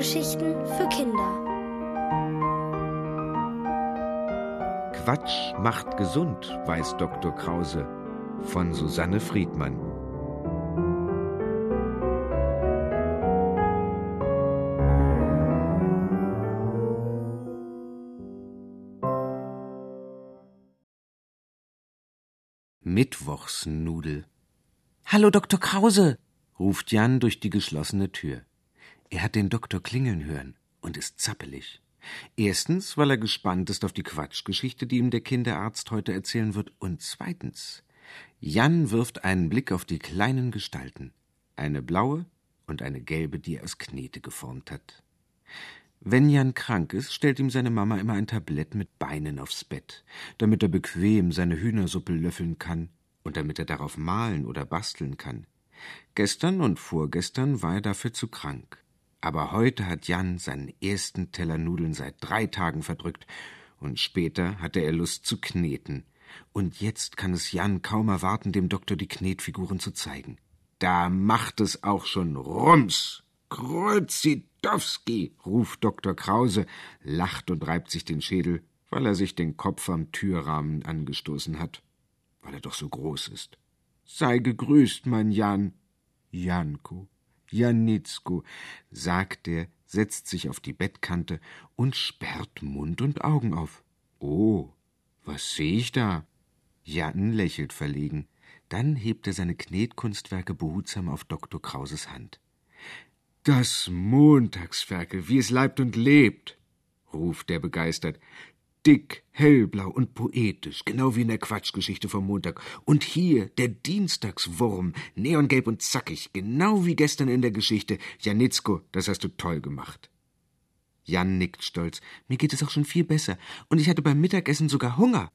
Hörgeschichten für Kinder. Quatsch macht gesund, weiß Dr. Krause von Susanne Friedmann. Mittwochsnudel. Hallo, Dr. Krause, ruft Jan durch die geschlossene Tür. Er hat den Doktor klingeln hören und ist zappelig. Erstens, weil er gespannt ist auf die Quatschgeschichte, die ihm der Kinderarzt heute erzählen wird, und zweitens, Jan wirft einen Blick auf die kleinen Gestalten, eine blaue und eine gelbe, die er aus Knete geformt hat. Wenn Jan krank ist, stellt ihm seine Mama immer ein Tablett mit Beinen aufs Bett, damit er bequem seine Hühnersuppe löffeln kann und damit er darauf malen oder basteln kann. Gestern und vorgestern war er dafür zu krank. Aber heute hat Jan seinen ersten Teller Nudeln seit drei Tagen verdrückt, und später hatte er Lust zu kneten. Und jetzt kann es Jan kaum erwarten, dem Doktor die Knetfiguren zu zeigen. Da macht es auch schon Rums. Kruzidowski, ruft Dr. Krause, lacht und reibt sich den Schädel, weil er sich den Kopf am Türrahmen angestoßen hat, weil er doch so groß ist. Sei gegrüßt, mein Jan. Janko. Janitzko, sagt er, setzt sich auf die Bettkante und sperrt Mund und Augen auf. Oh, was sehe ich da? Jan lächelt verlegen. Dann hebt er seine Knetkunstwerke behutsam auf Dr. Krauses Hand. Das Montagsferkel, wie es leibt und lebt, ruft er begeistert dick, hellblau und poetisch, genau wie in der Quatschgeschichte vom Montag. Und hier der Dienstagswurm, neongelb und zackig, genau wie gestern in der Geschichte. Janitzko, das hast du toll gemacht. Jan nickt stolz. Mir geht es auch schon viel besser. Und ich hatte beim Mittagessen sogar Hunger.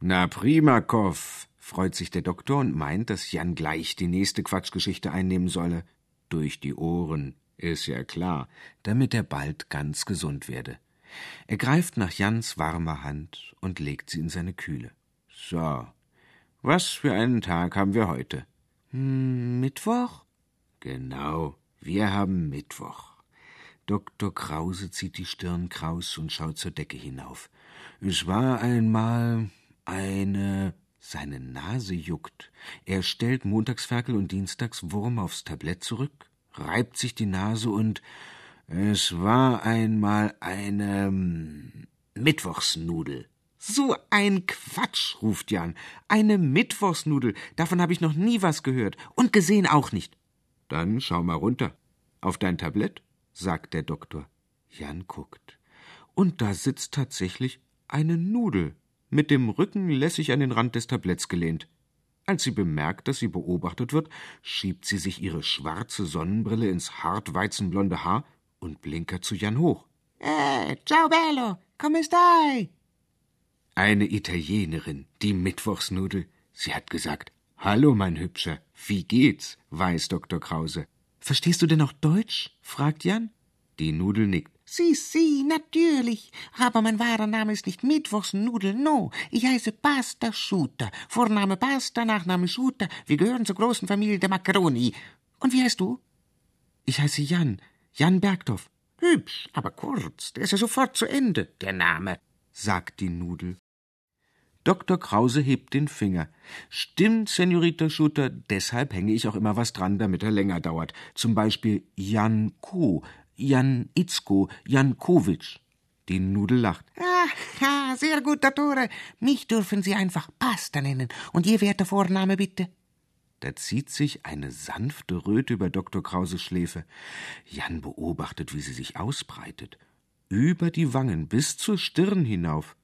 Na prima, Koff, freut sich der Doktor und meint, dass Jan gleich die nächste Quatschgeschichte einnehmen solle. Durch die Ohren, ist ja klar, damit er bald ganz gesund werde. Er greift nach Jans warmer Hand und legt sie in seine kühle. So, was für einen Tag haben wir heute? Hm, Mittwoch? Genau, wir haben Mittwoch. Dr. Krause zieht die Stirn kraus und schaut zur Decke hinauf. Es war einmal eine. Seine Nase juckt. Er stellt Montagsferkel und Dienstags Wurm aufs Tablett zurück, reibt sich die Nase und es war einmal eine hm, Mittwochsnudel. So ein Quatsch, ruft Jan. Eine Mittwochsnudel. Davon habe ich noch nie was gehört. Und gesehen auch nicht. Dann schau mal runter. Auf dein Tablett, sagt der Doktor. Jan guckt. Und da sitzt tatsächlich eine Nudel, mit dem Rücken lässig an den Rand des Tabletts gelehnt. Als sie bemerkt, dass sie beobachtet wird, schiebt sie sich ihre schwarze Sonnenbrille ins hartweizenblonde Haar und blinkert zu Jan hoch. Eh, ciao bello, come stai? Eine Italienerin, die Mittwochsnudel. Sie hat gesagt, Hallo, mein Hübscher, wie geht's? weiß Dr. Krause. Verstehst du denn auch Deutsch? fragt Jan. Die Nudel nickt. Si, si, natürlich. Aber mein wahrer Name ist nicht Mittwochsnudel, no. Ich heiße Pasta Schuter. Vorname Pasta, Nachname Schuter. Wir gehören zur großen Familie der Macaroni. Und wie heißt du? Ich heiße Jan. Jan Bergdorf. Hübsch, aber kurz. Der ist ja sofort zu Ende, der Name, sagt die Nudel. Dr. Krause hebt den Finger. Stimmt, Senorita Schutter, deshalb hänge ich auch immer was dran, damit er länger dauert. Zum Beispiel Jan Ko, Jan Itzko, Jankowitsch. Die Nudel lacht. Ah, sehr gut, Dottore. Mich dürfen Sie einfach Pasta nennen. Und Ihr werter Vorname bitte? Da zieht sich eine sanfte Röte über Dr. Krauses Schläfe. Jan beobachtet, wie sie sich ausbreitet. Über die Wangen bis zur Stirn hinauf.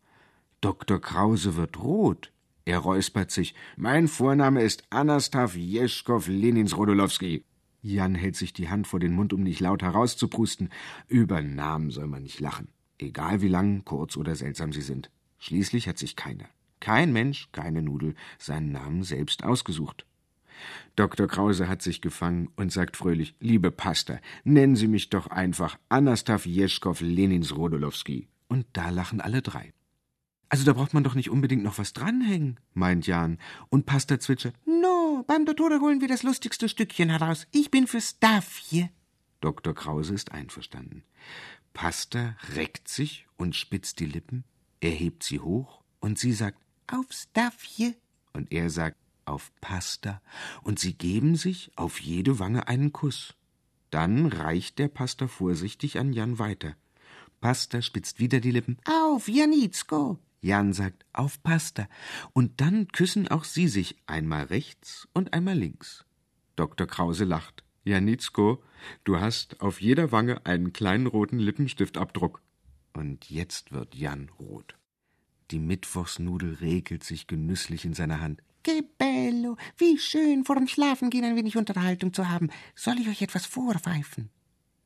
Dr. Krause wird rot. Er räuspert sich. Mein Vorname ist Anastav Jeschkow Lenins Rodolowski. Jan hält sich die Hand vor den Mund, um nicht laut herauszuprusten. Über Namen soll man nicht lachen. Egal wie lang, kurz oder seltsam sie sind. Schließlich hat sich keiner, kein Mensch, keine Nudel, seinen Namen selbst ausgesucht. Dr. Krause hat sich gefangen und sagt fröhlich: Liebe Pastor, nennen Sie mich doch einfach Anastav Jeschkow Lenins Rodolowski. Und da lachen alle drei. Also da braucht man doch nicht unbedingt noch was dranhängen, meint Jan. Und Pastor zwitschert: No, beim Dottore holen wir das lustigste Stückchen heraus. Ich bin für Staff hier. Dr. Krause ist einverstanden. Pasta reckt sich und spitzt die Lippen, er hebt sie hoch und sie sagt Aufs Daffje. Und er sagt auf Pasta und sie geben sich auf jede Wange einen Kuss. Dann reicht der Pasta vorsichtig an Jan weiter. Pasta spitzt wieder die Lippen. Auf, Janitzko. Jan sagt auf Pasta. Und dann küssen auch sie sich einmal rechts und einmal links. Dr. Krause lacht. Janitzko, du hast auf jeder Wange einen kleinen roten Lippenstiftabdruck. Und jetzt wird Jan rot. Die Mittwochsnudel regelt sich genüsslich in seiner Hand. Que bello, wie schön, vor dem Schlafengehen ein wenig Unterhaltung zu haben. Soll ich euch etwas vorpfeifen?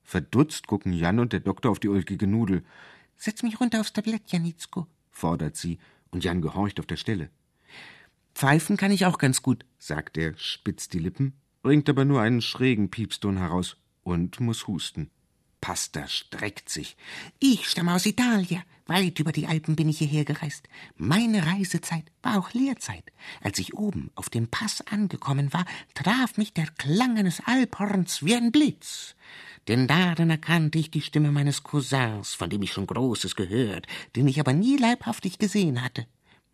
Verdutzt gucken Jan und der Doktor auf die ulkige Nudel. Setz mich runter aufs Tablett, Janitzko, fordert sie, und Jan gehorcht auf der Stelle. Pfeifen kann ich auch ganz gut, sagt er, spitzt die Lippen, bringt aber nur einen schrägen Piepston heraus und muss husten. Pasta streckt sich. Ich stamme aus Italien. Weit über die Alpen bin ich hierher gereist. Meine Reisezeit war auch Lehrzeit. Als ich oben auf dem Pass angekommen war, traf mich der Klang eines Alphorns wie ein Blitz. Denn darin erkannte ich die Stimme meines Cousins, von dem ich schon Großes gehört, den ich aber nie leibhaftig gesehen hatte.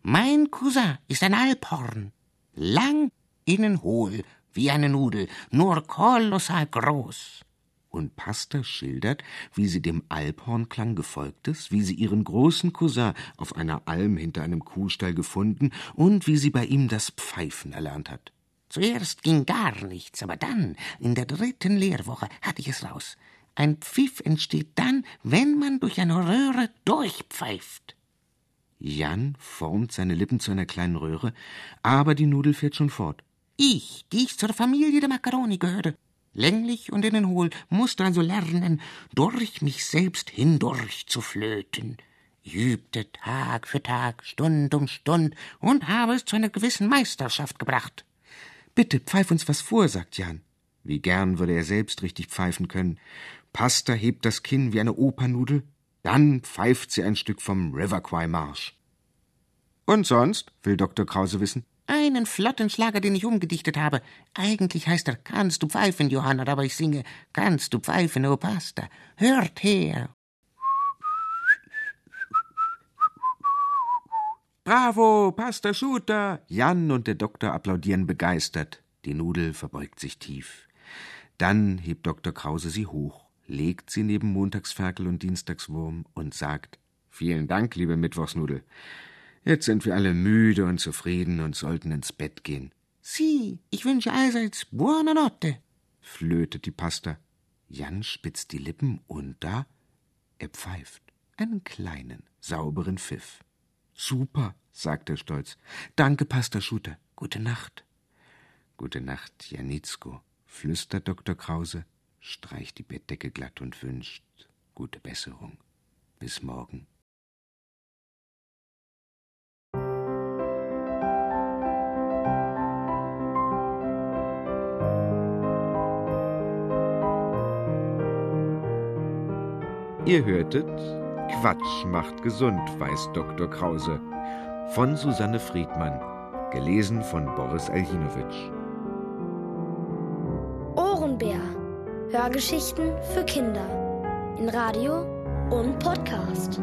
Mein Cousin ist ein Alphorn. Lang, innen hohl, wie eine Nudel, nur kolossal groß und Pasta schildert, wie sie dem Alphornklang gefolgt ist, wie sie ihren großen Cousin auf einer Alm hinter einem Kuhstall gefunden und wie sie bei ihm das Pfeifen erlernt hat. Zuerst ging gar nichts, aber dann, in der dritten Lehrwoche, hatte ich es raus. Ein Pfiff entsteht dann, wenn man durch eine Röhre durchpfeift. Jan formt seine Lippen zu einer kleinen Röhre, aber die Nudel fährt schon fort. Ich, die ich zur Familie der Macaroni gehöre, länglich und innenhohl, musste also lernen, durch mich selbst hindurch zu flöten. Ich übte Tag für Tag, Stund um Stund und habe es zu einer gewissen Meisterschaft gebracht. Bitte pfeif uns was vor, sagt Jan. Wie gern würde er selbst richtig pfeifen können. Pasta hebt das Kinn wie eine Opernudel, dann pfeift sie ein Stück vom Riverquay Marsch. Und sonst, will Dr. Krause wissen, einen flotten Schlager, den ich umgedichtet habe. Eigentlich heißt er Kannst du pfeifen, Johanna, aber ich singe Kannst du pfeifen, o Pasta. Hört her. Bravo, Pasta Shooter! Jan und der Doktor applaudieren begeistert. Die Nudel verbeugt sich tief. Dann hebt Dr. Krause sie hoch, legt sie neben Montagsferkel und Dienstagswurm und sagt Vielen Dank, liebe Mittwochsnudel. Jetzt sind wir alle müde und zufrieden und sollten ins Bett gehen. Sie, ich wünsche allseits buona notte, flötet die Pasta. Jan spitzt die Lippen und da, er pfeift einen kleinen, sauberen Pfiff. Super, sagt er stolz. Danke, Pasta Schuter. Gute Nacht. Gute Nacht, Janitzko, flüstert Dr. Krause, streicht die Bettdecke glatt und wünscht gute Besserung. Bis morgen. Ihr hörtet Quatsch macht gesund, weiß Dr. Krause von Susanne Friedmann, gelesen von Boris Aljinowitsch. Ohrenbär. Hörgeschichten für Kinder in Radio und Podcast.